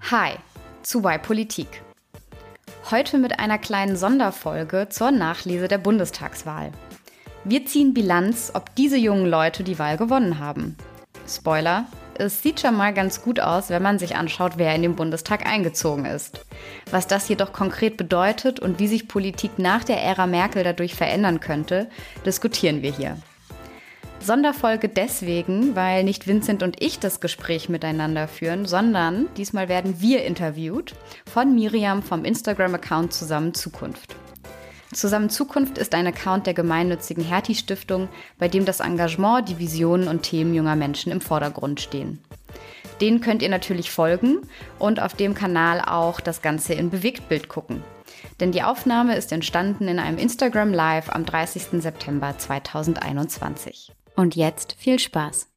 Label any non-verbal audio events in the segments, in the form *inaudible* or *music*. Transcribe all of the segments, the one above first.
Hi zu Y Politik. Heute mit einer kleinen Sonderfolge zur Nachlese der Bundestagswahl. Wir ziehen Bilanz, ob diese jungen Leute die Wahl gewonnen haben. Spoiler, es sieht schon mal ganz gut aus, wenn man sich anschaut, wer in den Bundestag eingezogen ist. Was das jedoch konkret bedeutet und wie sich Politik nach der Ära Merkel dadurch verändern könnte, diskutieren wir hier. Sonderfolge deswegen, weil nicht Vincent und ich das Gespräch miteinander führen, sondern diesmal werden wir interviewt von Miriam vom Instagram-Account Zusammen Zukunft. Zusammen Zukunft ist ein Account der gemeinnützigen Hertie Stiftung, bei dem das Engagement, die Visionen und Themen junger Menschen im Vordergrund stehen. Den könnt ihr natürlich folgen und auf dem Kanal auch das Ganze in Bewegtbild gucken. Denn die Aufnahme ist entstanden in einem Instagram Live am 30. September 2021. Und jetzt viel Spaß.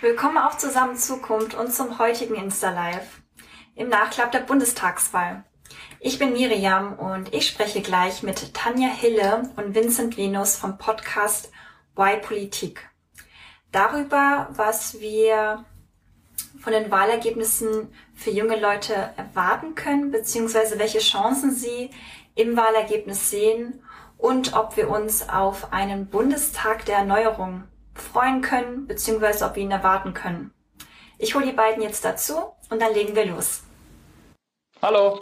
Willkommen auch zusammen Zukunft und zum heutigen Insta-Live im Nachklapp der Bundestagswahl. Ich bin Miriam und ich spreche gleich mit Tanja Hille und Vincent Venus vom Podcast Why Politik darüber, was wir von den Wahlergebnissen für junge Leute erwarten können, beziehungsweise welche Chancen sie im Wahlergebnis sehen und ob wir uns auf einen Bundestag der Erneuerung freuen können, beziehungsweise ob wir ihn erwarten können. Ich hole die beiden jetzt dazu und dann legen wir los. Hallo.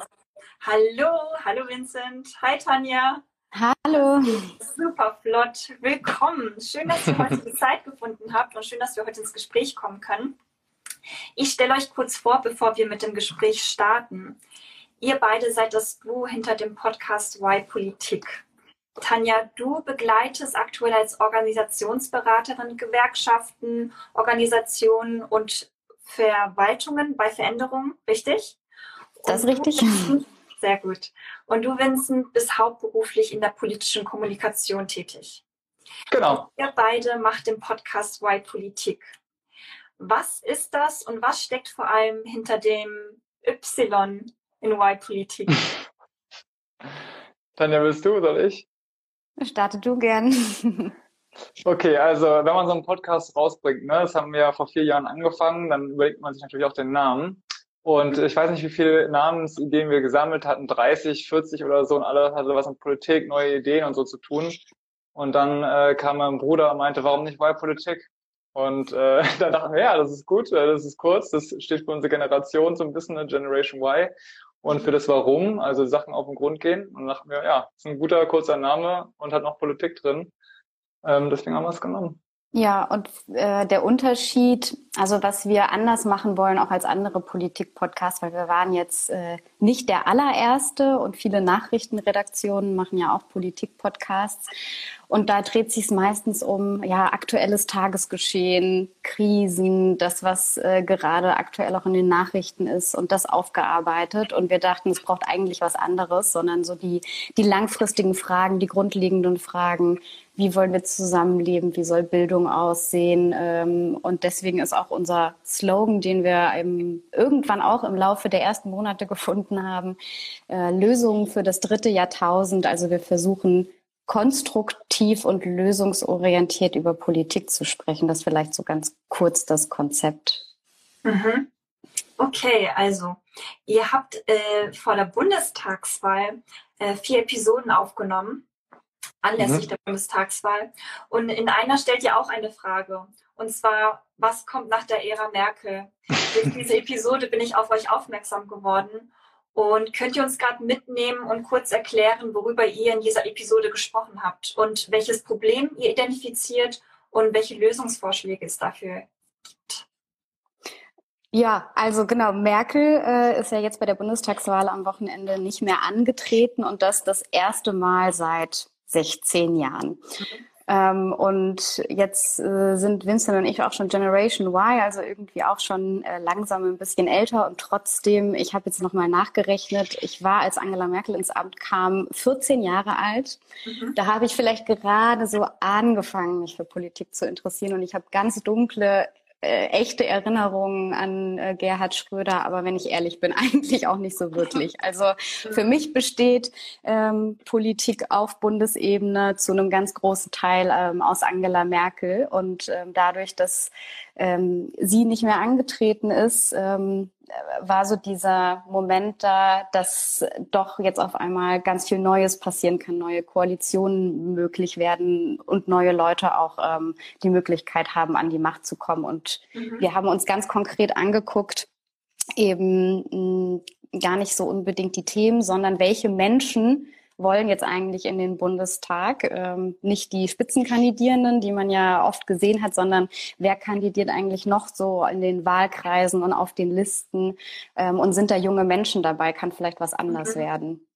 Hallo, hallo Vincent. Hi Tanja. Hallo. Super flott. Willkommen. Schön, dass ihr heute die Zeit gefunden habt und schön, dass wir heute ins Gespräch kommen können. Ich stelle euch kurz vor, bevor wir mit dem Gespräch starten. Ihr beide seid das Du hinter dem Podcast Why Politik. Tanja, du begleitest aktuell als Organisationsberaterin Gewerkschaften, Organisationen und Verwaltungen bei Veränderungen, richtig? Das ist richtig. Sehr gut. Und du, Vincent, bist hauptberuflich in der politischen Kommunikation tätig. Genau. Ihr beide macht den Podcast Why Politik. Was ist das und was steckt vor allem hinter dem Y in Why Politik? *laughs* Tanja, willst du oder ich? Starte du gern. *laughs* Okay, also wenn man so einen Podcast rausbringt, ne, das haben wir ja vor vier Jahren angefangen, dann überlegt man sich natürlich auch den Namen. Und ich weiß nicht, wie viele Namensideen wir gesammelt hatten, 30, 40 oder so, und alle hatte was mit Politik, neue Ideen und so zu tun. Und dann äh, kam mein Bruder und meinte, warum nicht Wahlpolitik? Und äh, *laughs* dann dachten wir, ja, das ist gut, äh, das ist kurz, das steht für unsere Generation so ein bisschen eine Generation Y. Und für das Warum, also Sachen auf den Grund gehen. Und dachten wir, ja, ist ein guter, kurzer Name und hat noch Politik drin. Ähm, deswegen haben wir es genommen. Ja, und äh, der Unterschied, also was wir anders machen wollen, auch als andere Politik-Podcasts, weil wir waren jetzt äh, nicht der allererste und viele Nachrichtenredaktionen machen ja auch Politik-Podcasts. Und da dreht sich es meistens um ja aktuelles Tagesgeschehen, Krisen, das was äh, gerade aktuell auch in den Nachrichten ist und das aufgearbeitet. Und wir dachten, es braucht eigentlich was anderes, sondern so die die langfristigen Fragen, die grundlegenden Fragen. Wie wollen wir zusammenleben? Wie soll Bildung aussehen? Ähm, und deswegen ist auch unser Slogan, den wir im, irgendwann auch im Laufe der ersten Monate gefunden haben, äh, Lösungen für das dritte Jahrtausend. Also wir versuchen konstruktiv und lösungsorientiert über Politik zu sprechen. Das ist vielleicht so ganz kurz das Konzept. Mhm. Okay, also ihr habt äh, vor der Bundestagswahl äh, vier Episoden aufgenommen, anlässlich mhm. der Bundestagswahl. Und in einer stellt ihr auch eine Frage. Und zwar, was kommt nach der Ära Merkel? Durch diese *laughs* Episode bin ich auf euch aufmerksam geworden und könnt ihr uns gerade mitnehmen und kurz erklären, worüber ihr in dieser Episode gesprochen habt und welches Problem ihr identifiziert und welche Lösungsvorschläge es dafür gibt? Ja, also genau, Merkel äh, ist ja jetzt bei der Bundestagswahl am Wochenende nicht mehr angetreten und das das erste Mal seit 16 Jahren. Mhm. Ähm, und jetzt äh, sind Vincent und ich auch schon Generation Y, also irgendwie auch schon äh, langsam ein bisschen älter. Und trotzdem, ich habe jetzt nochmal nachgerechnet, ich war, als Angela Merkel ins Amt kam, 14 Jahre alt. Mhm. Da habe ich vielleicht gerade so angefangen, mich für Politik zu interessieren. Und ich habe ganz dunkle äh, echte Erinnerungen an äh, Gerhard Schröder, aber wenn ich ehrlich bin, *laughs* eigentlich auch nicht so wirklich. Also für mich besteht ähm, Politik auf Bundesebene zu einem ganz großen Teil ähm, aus Angela Merkel und ähm, dadurch, dass ähm, sie nicht mehr angetreten ist, ähm, war so dieser Moment da, dass doch jetzt auf einmal ganz viel Neues passieren kann, neue Koalitionen möglich werden und neue Leute auch ähm, die Möglichkeit haben, an die Macht zu kommen. Und mhm. wir haben uns ganz konkret angeguckt, eben mh, gar nicht so unbedingt die Themen, sondern welche Menschen wollen jetzt eigentlich in den Bundestag. Ähm, nicht die Spitzenkandidierenden, die man ja oft gesehen hat, sondern wer kandidiert eigentlich noch so in den Wahlkreisen und auf den Listen ähm, und sind da junge Menschen dabei, kann vielleicht was anders mhm. werden.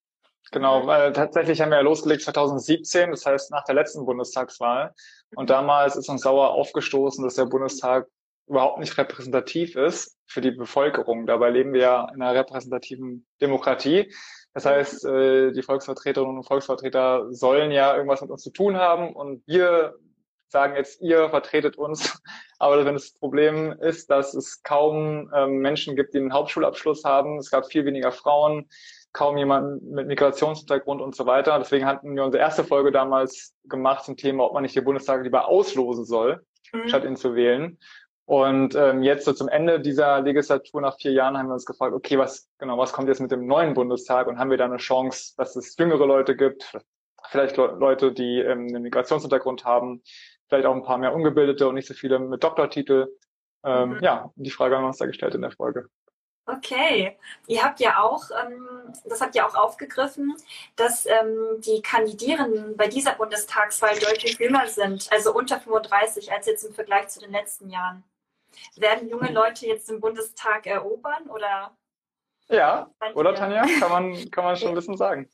Genau, weil tatsächlich haben wir ja losgelegt 2017, das heißt nach der letzten Bundestagswahl. Und damals ist uns sauer aufgestoßen, dass der Bundestag überhaupt nicht repräsentativ ist für die Bevölkerung. Dabei leben wir ja in einer repräsentativen Demokratie. Das heißt, äh, die Volksvertreterinnen und Volksvertreter sollen ja irgendwas mit uns zu tun haben und wir sagen jetzt, ihr vertretet uns. *laughs* Aber wenn das Problem ist, dass es kaum ähm, Menschen gibt, die einen Hauptschulabschluss haben, es gab viel weniger Frauen, kaum jemanden mit Migrationshintergrund und so weiter. Deswegen hatten wir unsere erste Folge damals gemacht zum Thema, ob man nicht den Bundestag lieber auslosen soll, mhm. statt ihn zu wählen. Und ähm, jetzt so zum Ende dieser Legislatur nach vier Jahren haben wir uns gefragt, okay, was genau, was kommt jetzt mit dem neuen Bundestag und haben wir da eine Chance, dass es jüngere Leute gibt, vielleicht Le Leute, die ähm, einen Migrationshintergrund haben, vielleicht auch ein paar mehr Ungebildete und nicht so viele mit Doktortitel. Ähm, mhm. Ja, die Frage haben wir uns da gestellt in der Folge. Okay, ihr habt ja auch, ähm, das habt ihr auch aufgegriffen, dass ähm, die Kandidierenden bei dieser Bundestagswahl deutlich jünger sind, also unter 35 als jetzt im Vergleich zu den letzten Jahren. Werden junge Leute jetzt den Bundestag erobern oder? Ja, oder Tanja? Kann man, kann man schon ein bisschen sagen.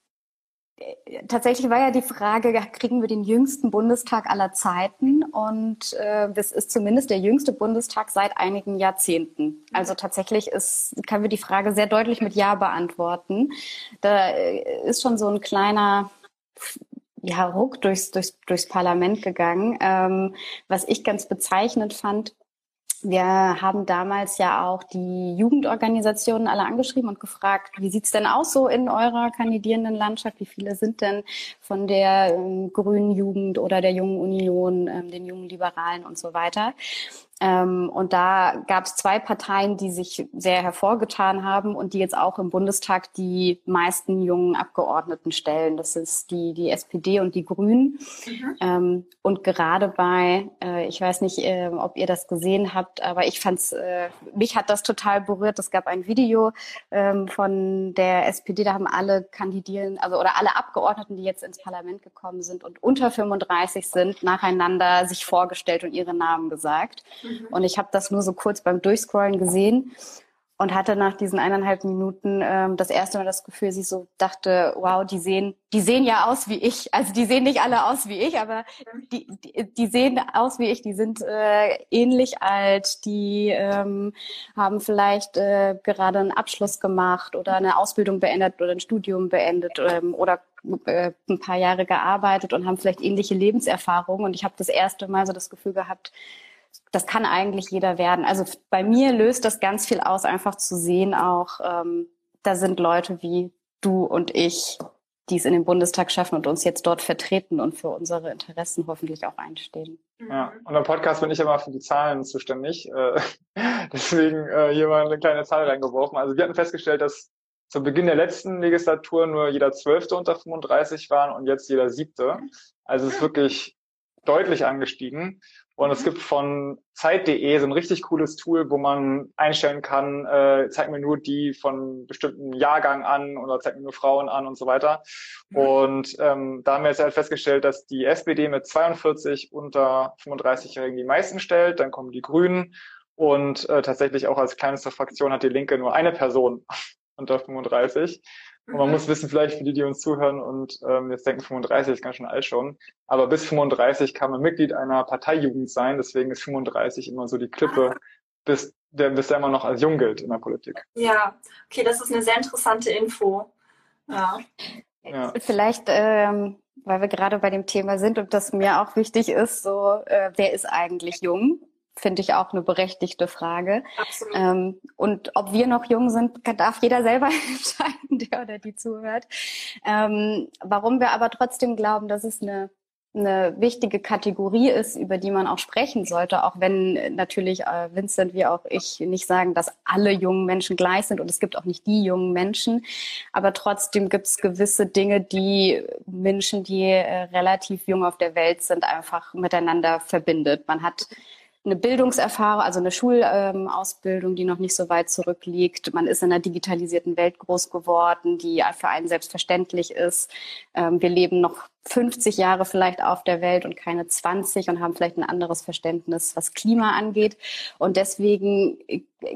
Tatsächlich war ja die Frage, kriegen wir den jüngsten Bundestag aller Zeiten? Und äh, das ist zumindest der jüngste Bundestag seit einigen Jahrzehnten. Also tatsächlich ist, können wir die Frage sehr deutlich mit Ja beantworten. Da äh, ist schon so ein kleiner ja, Ruck durchs, durchs, durchs Parlament gegangen. Ähm, was ich ganz bezeichnend fand, wir haben damals ja auch die Jugendorganisationen alle angeschrieben und gefragt, wie sieht's denn aus so in eurer kandidierenden Landschaft? Wie viele sind denn von der ähm, Grünen Jugend oder der Jungen Union, ähm, den Jungen Liberalen und so weiter? Ähm, und da gab es zwei Parteien, die sich sehr hervorgetan haben und die jetzt auch im Bundestag die meisten jungen Abgeordneten stellen. Das ist die, die SPD und die Grünen. Mhm. Ähm, und gerade bei, äh, ich weiß nicht, äh, ob ihr das gesehen habt, aber ich fand's, äh, mich hat das total berührt. Es gab ein Video ähm, von der SPD, da haben alle Kandidieren, also oder alle Abgeordneten, die jetzt ins Parlament gekommen sind und unter 35 sind, nacheinander sich vorgestellt und ihre Namen gesagt. Mhm. Und ich habe das nur so kurz beim Durchscrollen gesehen und hatte nach diesen eineinhalb Minuten ähm, das erste Mal das Gefühl, dass ich so dachte, wow, die sehen, die sehen ja aus wie ich. Also die sehen nicht alle aus wie ich, aber die, die, die sehen aus wie ich. Die sind äh, ähnlich alt, die ähm, haben vielleicht äh, gerade einen Abschluss gemacht oder eine Ausbildung beendet oder ein Studium beendet ähm, oder äh, ein paar Jahre gearbeitet und haben vielleicht ähnliche Lebenserfahrungen. Und ich habe das erste Mal so das Gefühl gehabt, das kann eigentlich jeder werden. Also bei mir löst das ganz viel aus, einfach zu sehen auch, ähm, da sind Leute wie du und ich, die es in den Bundestag schaffen und uns jetzt dort vertreten und für unsere Interessen hoffentlich auch einstehen. Ja, und im Podcast bin ich immer für die Zahlen zuständig. Äh, *laughs* deswegen äh, hier mal eine kleine Zahl reingeworfen. Also wir hatten festgestellt, dass zu Beginn der letzten Legislatur nur jeder Zwölfte unter 35 waren und jetzt jeder Siebte. Also es ist wirklich deutlich angestiegen. Und es gibt von Zeit.de so ein richtig cooles Tool, wo man einstellen kann, äh, zeig mir nur die von bestimmten Jahrgang an oder zeig mir nur Frauen an und so weiter. Und ähm, da haben wir jetzt halt festgestellt, dass die SPD mit 42 unter 35-Jährigen die meisten stellt. Dann kommen die Grünen und äh, tatsächlich auch als kleinste Fraktion hat die Linke nur eine Person *laughs* unter 35. Und man muss wissen, vielleicht für die, die uns zuhören und ähm, jetzt denken, 35 ist ganz schön alt schon, aber bis 35 kann man Mitglied einer Parteijugend sein, deswegen ist 35 immer so die Klippe, bis der, bis der immer noch als jung gilt in der Politik. Ja, okay, das ist eine sehr interessante Info. Ja. ja. Vielleicht, ähm, weil wir gerade bei dem Thema sind und das mir auch wichtig ist, so, äh, wer ist eigentlich jung? Finde ich auch eine berechtigte Frage. Ähm, und ob wir noch jung sind, darf jeder selber *laughs* entscheiden, der oder die zuhört. Ähm, warum wir aber trotzdem glauben, dass es eine eine wichtige Kategorie ist, über die man auch sprechen sollte, auch wenn natürlich äh, Vincent wie auch ich nicht sagen, dass alle jungen Menschen gleich sind und es gibt auch nicht die jungen Menschen, aber trotzdem gibt es gewisse Dinge, die Menschen, die äh, relativ jung auf der Welt sind, einfach miteinander verbindet. Man hat eine Bildungserfahrung, also eine Schulausbildung, die noch nicht so weit zurückliegt. Man ist in einer digitalisierten Welt groß geworden, die für einen selbstverständlich ist. Ähm, wir leben noch 50 Jahre vielleicht auf der Welt und keine 20 und haben vielleicht ein anderes Verständnis, was Klima angeht. Und deswegen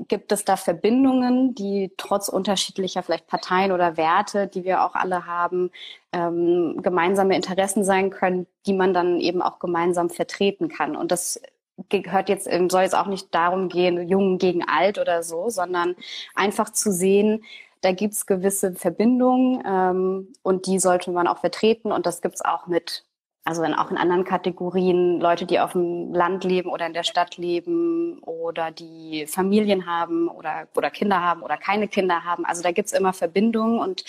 gibt es da Verbindungen, die trotz unterschiedlicher vielleicht Parteien oder Werte, die wir auch alle haben, ähm, gemeinsame Interessen sein können, die man dann eben auch gemeinsam vertreten kann. Und das gehört jetzt, ähm, soll jetzt auch nicht darum gehen, jung gegen alt oder so, sondern einfach zu sehen, da gibt's gewisse Verbindungen ähm, und die sollte man auch vertreten. Und das gibt's auch mit also in, auch in anderen Kategorien, Leute, die auf dem Land leben oder in der Stadt leben oder die Familien haben oder, oder Kinder haben oder keine Kinder haben. Also da gibt's immer Verbindungen und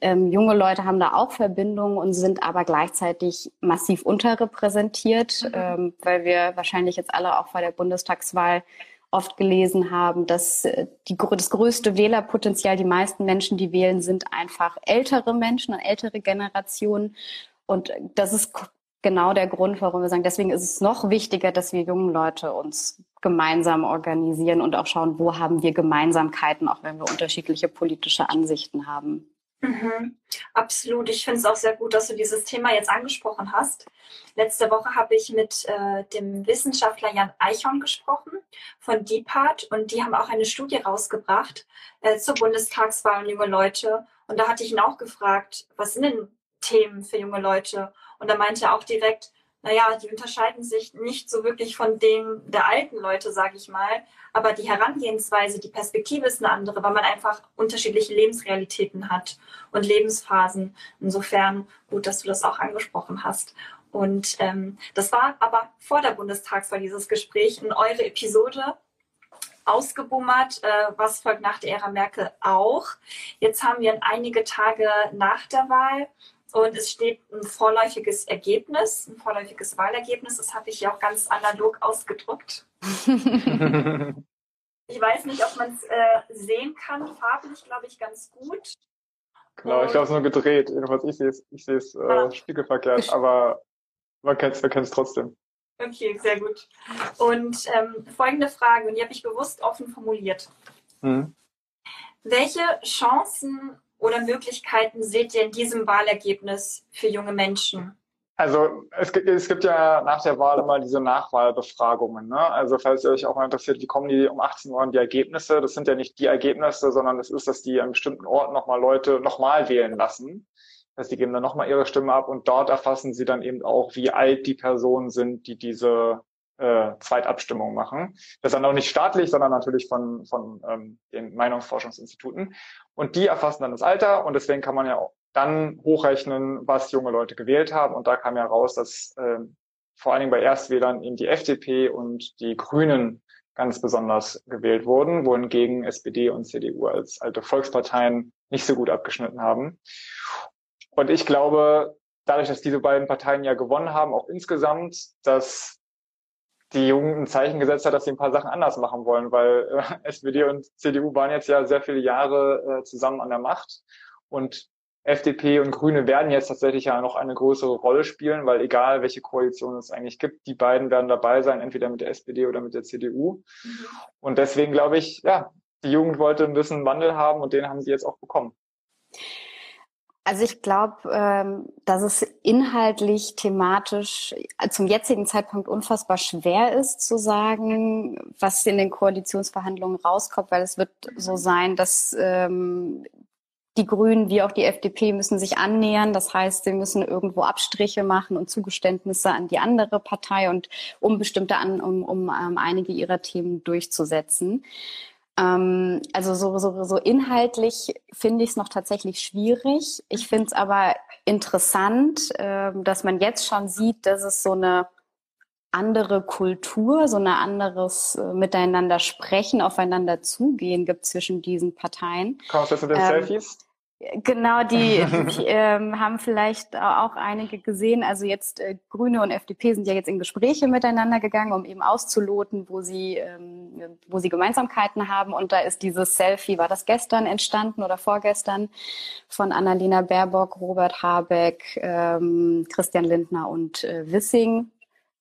ähm, junge Leute haben da auch Verbindungen und sind aber gleichzeitig massiv unterrepräsentiert, mhm. ähm, weil wir wahrscheinlich jetzt alle auch bei der Bundestagswahl oft gelesen haben, dass äh, die, das größte Wählerpotenzial, die meisten Menschen, die wählen, sind einfach ältere Menschen, eine ältere Generation. Und das ist genau der Grund, warum wir sagen, deswegen ist es noch wichtiger, dass wir jungen Leute uns gemeinsam organisieren und auch schauen, wo haben wir Gemeinsamkeiten, auch wenn wir unterschiedliche politische Ansichten haben. Mhm, absolut. Ich finde es auch sehr gut, dass du dieses Thema jetzt angesprochen hast. Letzte Woche habe ich mit äh, dem Wissenschaftler Jan Eichhorn gesprochen von DEPART und die haben auch eine Studie rausgebracht äh, zur Bundestagswahl und junge Leute. Und da hatte ich ihn auch gefragt, was sind denn Themen für junge Leute. Und da meinte er auch direkt, naja, die unterscheiden sich nicht so wirklich von denen der alten Leute, sage ich mal. Aber die Herangehensweise, die Perspektive ist eine andere, weil man einfach unterschiedliche Lebensrealitäten hat und Lebensphasen. Insofern gut, dass du das auch angesprochen hast. Und ähm, das war aber vor der Bundestagswahl dieses Gespräch in eure Episode ausgebummert, äh, was folgt nach der Ära Merkel auch. Jetzt haben wir einige Tage nach der Wahl und es steht ein vorläufiges Ergebnis, ein vorläufiges Wahlergebnis. Das habe ich ja auch ganz analog ausgedruckt. *laughs* ich weiß nicht, ob man es äh, sehen kann. Farblich, glaube ich, ganz gut. Genau, ich glaube, es ist nur gedreht. Jedenfalls, ich sehe es, ich äh, ah. spiegelverkehrt, aber man kennt es trotzdem. Okay, sehr gut. Und ähm, folgende Frage, und die habe ich bewusst offen formuliert. Mhm. Welche Chancen oder Möglichkeiten seht ihr in diesem Wahlergebnis für junge Menschen? Also es gibt, es gibt ja nach der Wahl immer diese Nachwahlbefragungen. Ne? Also falls ihr euch auch mal interessiert, wie kommen die um 18 Uhr die Ergebnisse? Das sind ja nicht die Ergebnisse, sondern das ist, dass die an bestimmten Orten nochmal Leute nochmal wählen lassen. Heißt, die geben dann nochmal ihre Stimme ab und dort erfassen sie dann eben auch, wie alt die Personen sind, die diese äh, Zweitabstimmung machen. Das ist dann auch nicht staatlich, sondern natürlich von, von ähm, den Meinungsforschungsinstituten. Und die erfassen dann das Alter und deswegen kann man ja auch dann hochrechnen, was junge Leute gewählt haben. Und da kam ja raus, dass äh, vor allen Dingen bei Erstwählern eben die FDP und die Grünen ganz besonders gewählt wurden, wohingegen SPD und CDU als alte Volksparteien nicht so gut abgeschnitten haben. Und ich glaube, dadurch, dass diese beiden Parteien ja gewonnen haben, auch insgesamt, dass die Jugend ein Zeichen gesetzt hat, dass sie ein paar Sachen anders machen wollen, weil äh, *laughs* SPD und CDU waren jetzt ja sehr viele Jahre äh, zusammen an der Macht und FDP und Grüne werden jetzt tatsächlich ja noch eine größere Rolle spielen, weil egal welche Koalition es eigentlich gibt, die beiden werden dabei sein, entweder mit der SPD oder mit der CDU. Mhm. Und deswegen glaube ich, ja, die Jugend wollte ein bisschen Wandel haben und den haben sie jetzt auch bekommen. Also ich glaube, ähm, dass es inhaltlich, thematisch zum jetzigen Zeitpunkt unfassbar schwer ist zu sagen, was in den Koalitionsverhandlungen rauskommt, weil es wird so sein, dass ähm, die Grünen wie auch die FDP müssen sich annähern. Das heißt, sie müssen irgendwo Abstriche machen und Zugeständnisse an die andere Partei und um bestimmte an, um, um ähm, einige ihrer Themen durchzusetzen. Ähm, also so, so, so inhaltlich finde ich es noch tatsächlich schwierig. Ich finde es aber interessant, äh, dass man jetzt schon sieht, dass es so eine andere Kultur, so ein anderes äh, Miteinander sprechen, aufeinander zugehen gibt zwischen diesen Parteien. Kommst du zu den ähm, Selfies? Genau, die, *laughs* die ähm, haben vielleicht auch einige gesehen. Also jetzt äh, Grüne und FDP sind ja jetzt in Gespräche miteinander gegangen, um eben auszuloten, wo sie, ähm, wo sie Gemeinsamkeiten haben. Und da ist dieses Selfie, war das gestern entstanden oder vorgestern, von Annalena Baerbock, Robert Habeck, ähm, Christian Lindner und äh, Wissing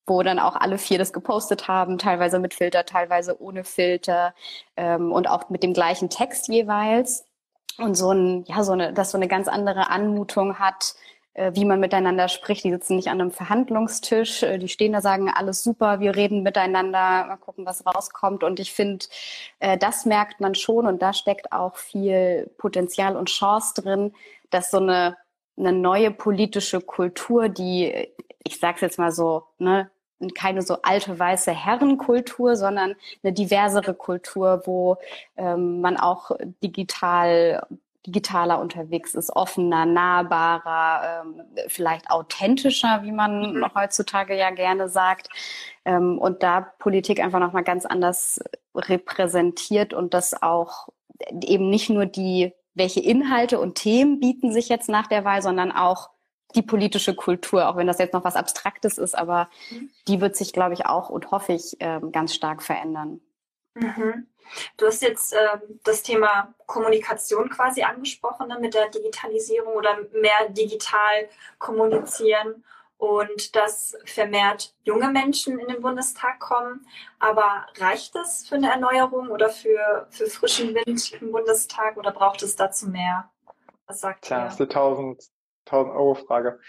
wo dann auch alle vier das gepostet haben, teilweise mit Filter, teilweise ohne Filter ähm, und auch mit dem gleichen Text jeweils und so ein, ja, so eine, dass so eine ganz andere Anmutung hat, äh, wie man miteinander spricht. Die sitzen nicht an einem Verhandlungstisch, äh, die stehen da, sagen alles super, wir reden miteinander, mal gucken, was rauskommt. Und ich finde, äh, das merkt man schon und da steckt auch viel Potenzial und Chance drin, dass so eine, eine neue politische Kultur, die, ich sag's jetzt mal so, ne, keine so alte weiße Herrenkultur, sondern eine diversere Kultur, wo ähm, man auch digital digitaler unterwegs ist, offener, nahbarer, ähm, vielleicht authentischer, wie man mhm. heutzutage ja gerne sagt. Ähm, und da Politik einfach nochmal ganz anders repräsentiert und das auch eben nicht nur die, welche Inhalte und Themen bieten sich jetzt nach der Wahl, sondern auch die politische Kultur, auch wenn das jetzt noch was Abstraktes ist, aber mhm. die wird sich, glaube ich, auch und hoffe ich, ähm, ganz stark verändern. Mhm. Du hast jetzt äh, das Thema Kommunikation quasi angesprochen ne, mit der Digitalisierung oder mehr digital kommunizieren und dass vermehrt junge Menschen in den Bundestag kommen. Aber reicht es für eine Erneuerung oder für, für frischen Wind im Bundestag oder braucht es dazu mehr? Was sagt Klar, ihr? Tausend, 1000-Euro-Frage.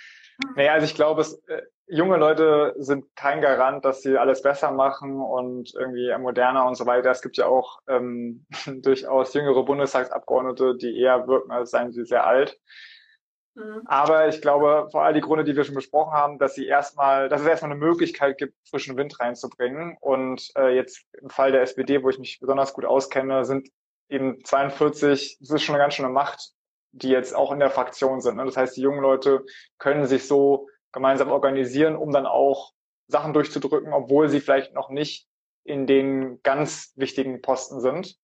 Hm. Naja, also ich glaube, es, äh, junge Leute sind kein Garant, dass sie alles besser machen und irgendwie moderner und so weiter. Es gibt ja auch ähm, *laughs* durchaus jüngere Bundestagsabgeordnete, die eher wirken, als seien sie sehr alt. Mhm. Aber ich glaube, vor allem die Gründe, die wir schon besprochen haben, dass sie erstmal, dass es erstmal eine Möglichkeit gibt, frischen Wind reinzubringen. Und äh, jetzt im Fall der SPD, wo ich mich besonders gut auskenne, sind eben 42, das ist schon eine ganz schöne Macht, die jetzt auch in der Fraktion sind. Ne? Das heißt, die jungen Leute können sich so gemeinsam organisieren, um dann auch Sachen durchzudrücken, obwohl sie vielleicht noch nicht in den ganz wichtigen Posten sind.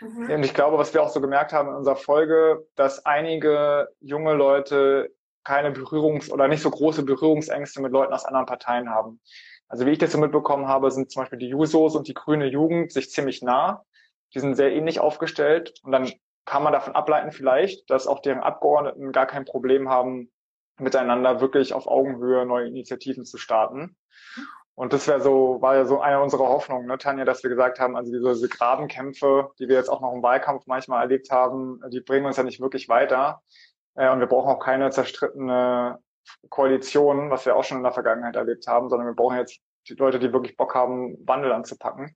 Mhm. Und ich glaube, was wir auch so gemerkt haben in unserer Folge, dass einige junge Leute keine Berührungs- oder nicht so große Berührungsängste mit Leuten aus anderen Parteien haben. Also wie ich das so mitbekommen habe, sind zum Beispiel die Jusos und die grüne Jugend sich ziemlich nah. Die sind sehr ähnlich aufgestellt. Und dann kann man davon ableiten vielleicht, dass auch deren Abgeordneten gar kein Problem haben, miteinander wirklich auf Augenhöhe neue Initiativen zu starten. Und das wäre so, war ja so eine unserer Hoffnungen, ne, Tanja, dass wir gesagt haben, also diese, diese Grabenkämpfe, die wir jetzt auch noch im Wahlkampf manchmal erlebt haben, die bringen uns ja nicht wirklich weiter. Äh, und wir brauchen auch keine zerstrittene Koalition, was wir auch schon in der Vergangenheit erlebt haben, sondern wir brauchen jetzt die Leute, die wirklich Bock haben, Wandel anzupacken.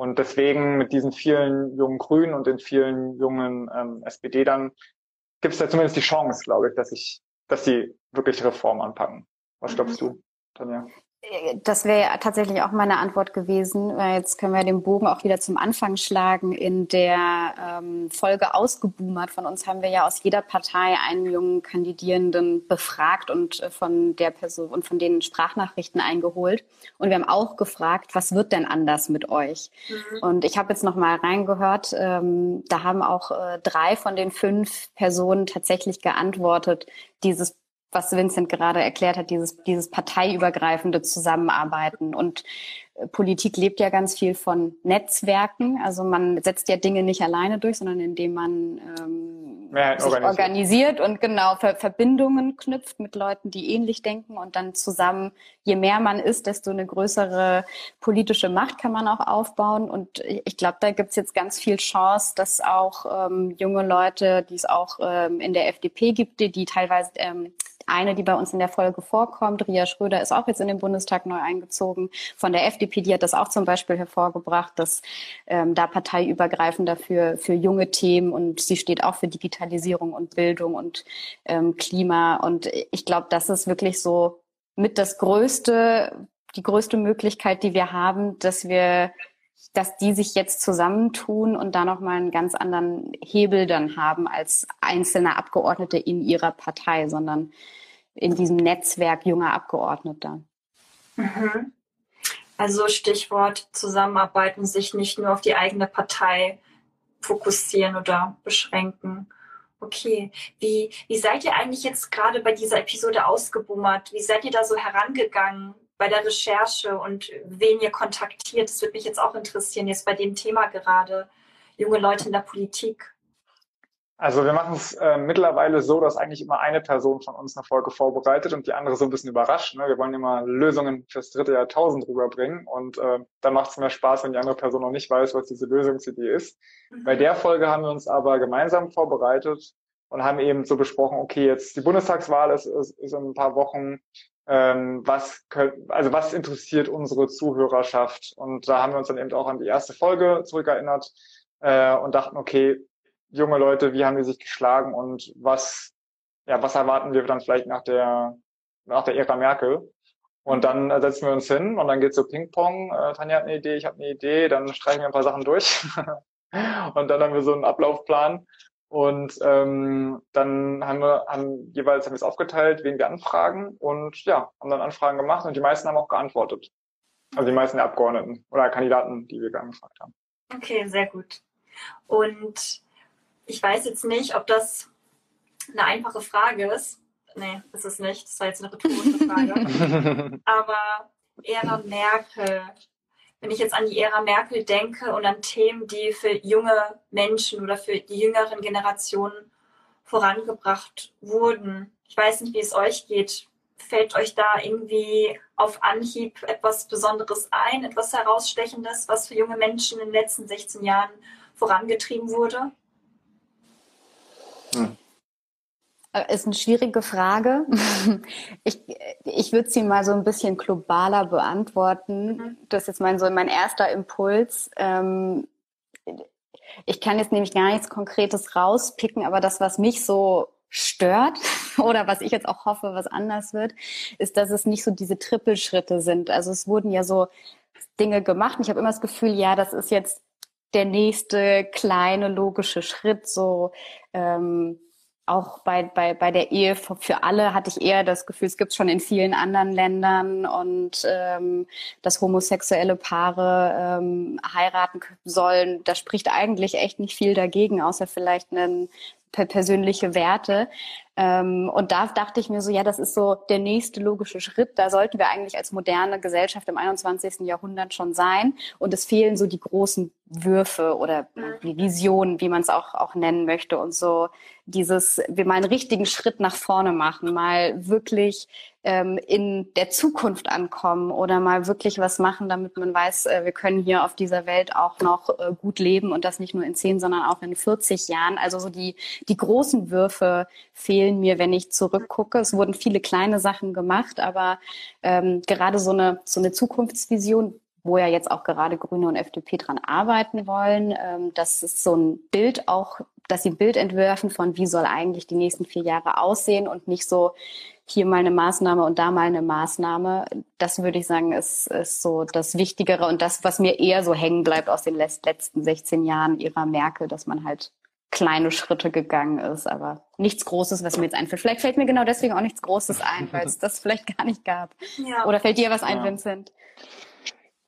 Und deswegen mit diesen vielen jungen Grünen und den vielen jungen ähm, SPD dann gibt es da zumindest die Chance, glaube ich, dass ich, dass sie wirklich Reformen anpacken. Was glaubst du, Tanja? Das wäre tatsächlich auch meine Antwort gewesen. Jetzt können wir den Bogen auch wieder zum Anfang schlagen. In der ähm, Folge ausgeboomert von uns haben wir ja aus jeder Partei einen jungen Kandidierenden befragt und äh, von der Person und von denen Sprachnachrichten eingeholt. Und wir haben auch gefragt, was wird denn anders mit euch? Mhm. Und ich habe jetzt noch mal reingehört. Ähm, da haben auch äh, drei von den fünf Personen tatsächlich geantwortet, dieses was Vincent gerade erklärt hat, dieses, dieses parteiübergreifende Zusammenarbeiten. Und äh, Politik lebt ja ganz viel von Netzwerken. Also man setzt ja Dinge nicht alleine durch, sondern indem man ähm, sich organisiert. organisiert. und genau Ver Verbindungen knüpft mit Leuten, die ähnlich denken und dann zusammen, je mehr man ist, desto eine größere politische Macht kann man auch aufbauen. Und ich glaube, da gibt's jetzt ganz viel Chance, dass auch ähm, junge Leute, die es auch ähm, in der FDP gibt, die, die teilweise ähm, eine, die bei uns in der Folge vorkommt, Ria Schröder, ist auch jetzt in den Bundestag neu eingezogen. Von der FDP, die hat das auch zum Beispiel hervorgebracht, dass ähm, da parteiübergreifend dafür für junge Themen und sie steht auch für Digitalisierung und Bildung und ähm, Klima. Und ich glaube, das ist wirklich so mit das größte, die größte Möglichkeit, die wir haben, dass wir dass die sich jetzt zusammentun und da nochmal einen ganz anderen Hebel dann haben als einzelne Abgeordnete in ihrer Partei, sondern in diesem Netzwerk junger Abgeordneter. Mhm. Also Stichwort zusammenarbeiten, sich nicht nur auf die eigene Partei fokussieren oder beschränken. Okay, wie, wie seid ihr eigentlich jetzt gerade bei dieser Episode ausgebummert? Wie seid ihr da so herangegangen bei der Recherche und wen ihr kontaktiert? Das würde mich jetzt auch interessieren, jetzt bei dem Thema gerade, junge Leute in der Politik. Also wir machen es äh, mittlerweile so, dass eigentlich immer eine Person von uns eine Folge vorbereitet und die andere so ein bisschen überrascht. Ne? Wir wollen immer Lösungen fürs dritte Jahrtausend rüberbringen und äh, da macht es mehr Spaß, wenn die andere Person noch nicht weiß, was diese Lösungsidee ist. Mhm. Bei der Folge haben wir uns aber gemeinsam vorbereitet und haben eben so besprochen, okay, jetzt die Bundestagswahl ist, ist, ist in ein paar Wochen, ähm, was könnt, also was interessiert unsere Zuhörerschaft? Und da haben wir uns dann eben auch an die erste Folge zurückerinnert äh, und dachten, okay, junge Leute, wie haben die sich geschlagen und was, ja, was erwarten wir dann vielleicht nach der, nach der Ära Merkel? Und dann äh, setzen wir uns hin und dann geht's so Ping-Pong. Äh, Tanja hat eine Idee, ich habe eine Idee, dann streichen wir ein paar Sachen durch. *laughs* und dann haben wir so einen Ablaufplan. Und ähm, dann haben wir haben jeweils haben aufgeteilt, wen wir anfragen und ja, haben dann Anfragen gemacht und die meisten haben auch geantwortet. Also die meisten der Abgeordneten oder Kandidaten, die wir angefragt haben. Okay, sehr gut. Und ich weiß jetzt nicht, ob das eine einfache Frage ist. Nee, ist es nicht. Das war jetzt eine rhetorische Frage. *laughs* Aber Ära Merkel, wenn ich jetzt an die Ära Merkel denke und an Themen, die für junge Menschen oder für die jüngeren Generationen vorangebracht wurden, ich weiß nicht, wie es euch geht. Fällt euch da irgendwie auf Anhieb etwas Besonderes ein, etwas Herausstechendes, was für junge Menschen in den letzten 16 Jahren vorangetrieben wurde? Hm. Äh, ist eine schwierige Frage. *laughs* Ich, ich würde sie mal so ein bisschen globaler beantworten. Mhm. Das ist jetzt mein, so mein erster Impuls. Ähm, ich kann jetzt nämlich gar nichts Konkretes rauspicken, aber das, was mich so stört *laughs* oder was ich jetzt auch hoffe, was anders wird, ist, dass es nicht so diese Trippelschritte sind. Also es wurden ja so Dinge gemacht und ich habe immer das Gefühl, ja, das ist jetzt der nächste kleine logische Schritt, so ähm, auch bei, bei, bei der Ehe für, alle hatte ich eher das Gefühl, es gibt schon in vielen anderen Ländern und ähm, dass homosexuelle Paare ähm, heiraten sollen, da spricht eigentlich echt nicht viel dagegen, außer vielleicht einen persönliche Werte. Ähm, und da dachte ich mir so, ja, das ist so der nächste logische Schritt. Da sollten wir eigentlich als moderne Gesellschaft im 21. Jahrhundert schon sein. Und es fehlen so die großen Würfe oder die Visionen, wie man es auch, auch nennen möchte. Und so dieses, wir mal einen richtigen Schritt nach vorne machen, mal wirklich ähm, in der Zukunft ankommen oder mal wirklich was machen, damit man weiß, äh, wir können hier auf dieser Welt auch noch äh, gut leben und das nicht nur in 10, sondern auch in 40 Jahren. Also so die, die großen Würfe fehlen mir, wenn ich zurückgucke. Es wurden viele kleine Sachen gemacht, aber ähm, gerade so eine, so eine Zukunftsvision, wo ja jetzt auch gerade Grüne und FDP dran arbeiten wollen, ähm, das ist so ein Bild auch, dass sie ein Bild entwerfen von, wie soll eigentlich die nächsten vier Jahre aussehen und nicht so, hier mal eine Maßnahme und da mal eine Maßnahme. Das würde ich sagen, ist, ist so das Wichtigere und das, was mir eher so hängen bleibt aus den letzten 16 Jahren ihrer Merkel, dass man halt kleine Schritte gegangen ist, aber nichts Großes, was mir jetzt einfällt. Vielleicht fällt mir genau deswegen auch nichts Großes ein, weil es *laughs* das vielleicht gar nicht gab. Ja. Oder fällt dir was ein, ja. Vincent?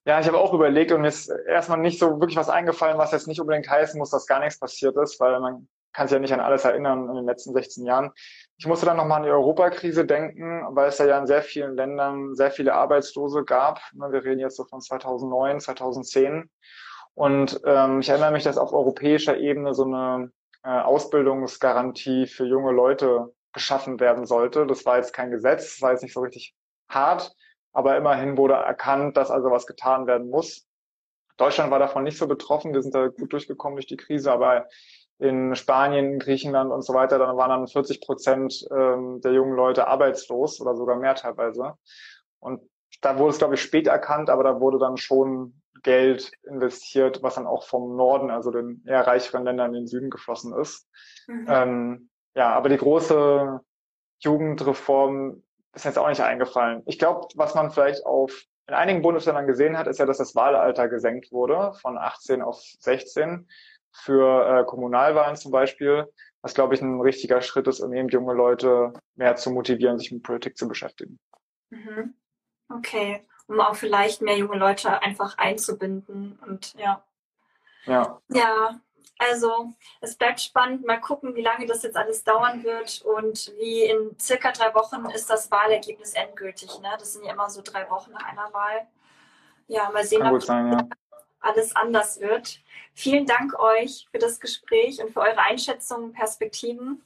Ja, ich habe auch überlegt und mir ist erstmal nicht so wirklich was eingefallen, was jetzt nicht unbedingt heißen muss, dass gar nichts passiert ist, weil man kann sich ja nicht an alles erinnern in den letzten 16 Jahren. Ich musste dann nochmal an die Europakrise denken, weil es ja in sehr vielen Ländern sehr viele Arbeitslose gab. Ne, wir reden jetzt so von 2009, 2010. Und ähm, ich erinnere mich, dass auf europäischer Ebene so eine äh, Ausbildungsgarantie für junge Leute geschaffen werden sollte. Das war jetzt kein Gesetz, das war jetzt nicht so richtig hart, aber immerhin wurde erkannt, dass also was getan werden muss. Deutschland war davon nicht so betroffen, wir sind da gut durchgekommen durch die Krise, aber in Spanien, Griechenland und so weiter, dann waren dann 40 Prozent ähm, der jungen Leute arbeitslos oder sogar mehr teilweise. Und da wurde es, glaube ich, spät erkannt, aber da wurde dann schon Geld investiert, was dann auch vom Norden, also den eher reicheren Ländern in den Süden geflossen ist. Mhm. Ähm, ja, aber die große Jugendreform ist jetzt auch nicht eingefallen. Ich glaube, was man vielleicht auf in einigen Bundesländern gesehen hat, ist ja, dass das Wahlalter gesenkt wurde von 18 auf 16 für äh, Kommunalwahlen zum Beispiel, was glaube ich ein richtiger Schritt ist, um eben junge Leute mehr zu motivieren, sich mit Politik zu beschäftigen. Mhm. Okay. um auch vielleicht mehr junge Leute einfach einzubinden. Und ja. Ja. Ja, also es bleibt spannend. Mal gucken, wie lange das jetzt alles dauern wird und wie in circa drei Wochen ist das Wahlergebnis endgültig. Ne? Das sind ja immer so drei Wochen nach einer Wahl. Ja, mal sehen, Kann ob sein, ja. Alles anders wird. Vielen Dank euch für das Gespräch und für eure Einschätzungen, Perspektiven.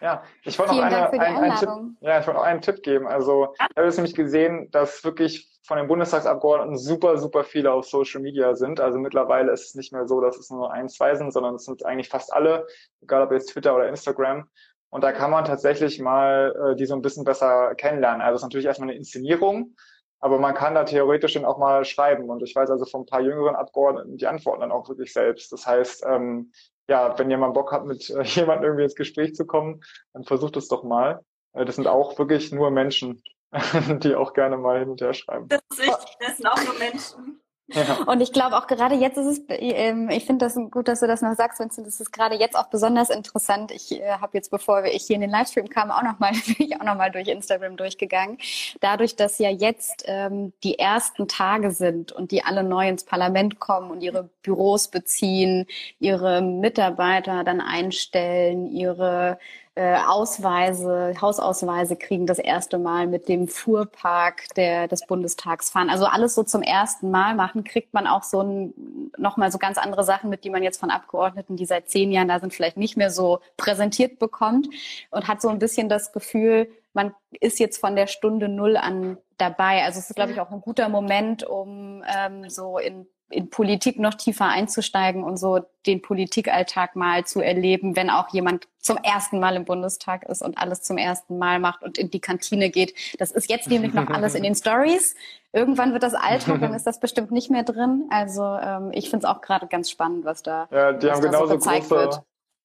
Ja, ich wollte noch eine, die einen, Tipp, ja, ich wollte noch einen Tipp geben. Also, ich habe jetzt nämlich gesehen, dass wirklich von den Bundestagsabgeordneten super, super viele auf Social Media sind. Also mittlerweile ist es nicht mehr so, dass es nur ein, zwei sind, sondern es sind eigentlich fast alle, egal ob jetzt Twitter oder Instagram. Und da kann man tatsächlich mal äh, die so ein bisschen besser kennenlernen. Also es ist natürlich erstmal eine Inszenierung, aber man kann da theoretisch dann auch mal schreiben. Und ich weiß also von ein paar jüngeren Abgeordneten, die antworten dann auch wirklich selbst. Das heißt, ähm, ja, wenn mal Bock habt, mit *laughs* äh, jemandem irgendwie ins Gespräch zu kommen, dann versucht es doch mal. Äh, das sind auch wirklich nur Menschen, *laughs* die auch gerne mal hin und her schreiben. Das ist wichtig, das sind auch nur Menschen. Ja. Und ich glaube auch gerade jetzt ist es, ähm, ich finde das gut, dass du das noch sagst, Vincent, das ist gerade jetzt auch besonders interessant. Ich äh, habe jetzt, bevor ich hier in den Livestream kam, auch nochmal, *laughs* auch nochmal durch Instagram durchgegangen. Dadurch, dass ja jetzt ähm, die ersten Tage sind und die alle neu ins Parlament kommen und ihre Büros beziehen, ihre Mitarbeiter dann einstellen, ihre äh, Ausweise, Hausausweise kriegen das erste Mal mit dem Fuhrpark der, des Bundestags fahren. Also alles so zum ersten Mal machen, kriegt man auch so ein, nochmal so ganz andere Sachen mit, die man jetzt von Abgeordneten, die seit zehn Jahren da sind, vielleicht nicht mehr so präsentiert bekommt und hat so ein bisschen das Gefühl, man ist jetzt von der Stunde Null an dabei. Also es ist, glaube ich, auch ein guter Moment, um ähm, so in in Politik noch tiefer einzusteigen und so den Politikalltag mal zu erleben, wenn auch jemand zum ersten Mal im Bundestag ist und alles zum ersten Mal macht und in die Kantine geht. Das ist jetzt nämlich noch alles in den Stories. Irgendwann wird das Alltag, dann *laughs* ist das bestimmt nicht mehr drin. Also ähm, ich finde es auch gerade ganz spannend, was da, Ja, die was haben da so genauso gezeigt große, wird.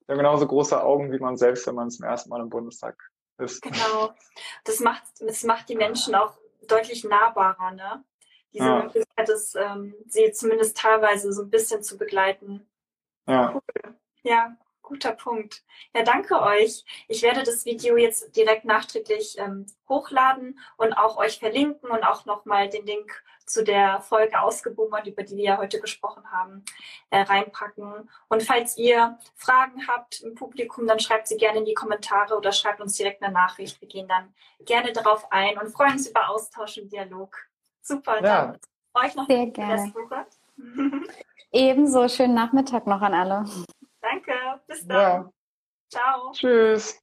die haben genauso große Augen wie man selbst, wenn man zum ersten Mal im Bundestag ist. Genau. Das macht, das macht die Menschen auch deutlich nahbarer, ne? Diese Ja. Möglichkeit, das, ähm, sie zumindest teilweise so ein bisschen zu begleiten. Ja, Ja, guter Punkt. Ja, danke euch. Ich werde das Video jetzt direkt nachträglich ähm, hochladen und auch euch verlinken und auch nochmal den Link zu der Folge ausgebummert, über die wir ja heute gesprochen haben, äh, reinpacken. Und falls ihr Fragen habt im Publikum, dann schreibt sie gerne in die Kommentare oder schreibt uns direkt eine Nachricht. Wir gehen dann gerne darauf ein und freuen uns über Austausch und Dialog. Super, Ja. dann euch noch Sehr gerne. *laughs* *laughs* Ebenso schönen Nachmittag noch an alle. Danke, bis dann. ja. Ciao. Tschüss.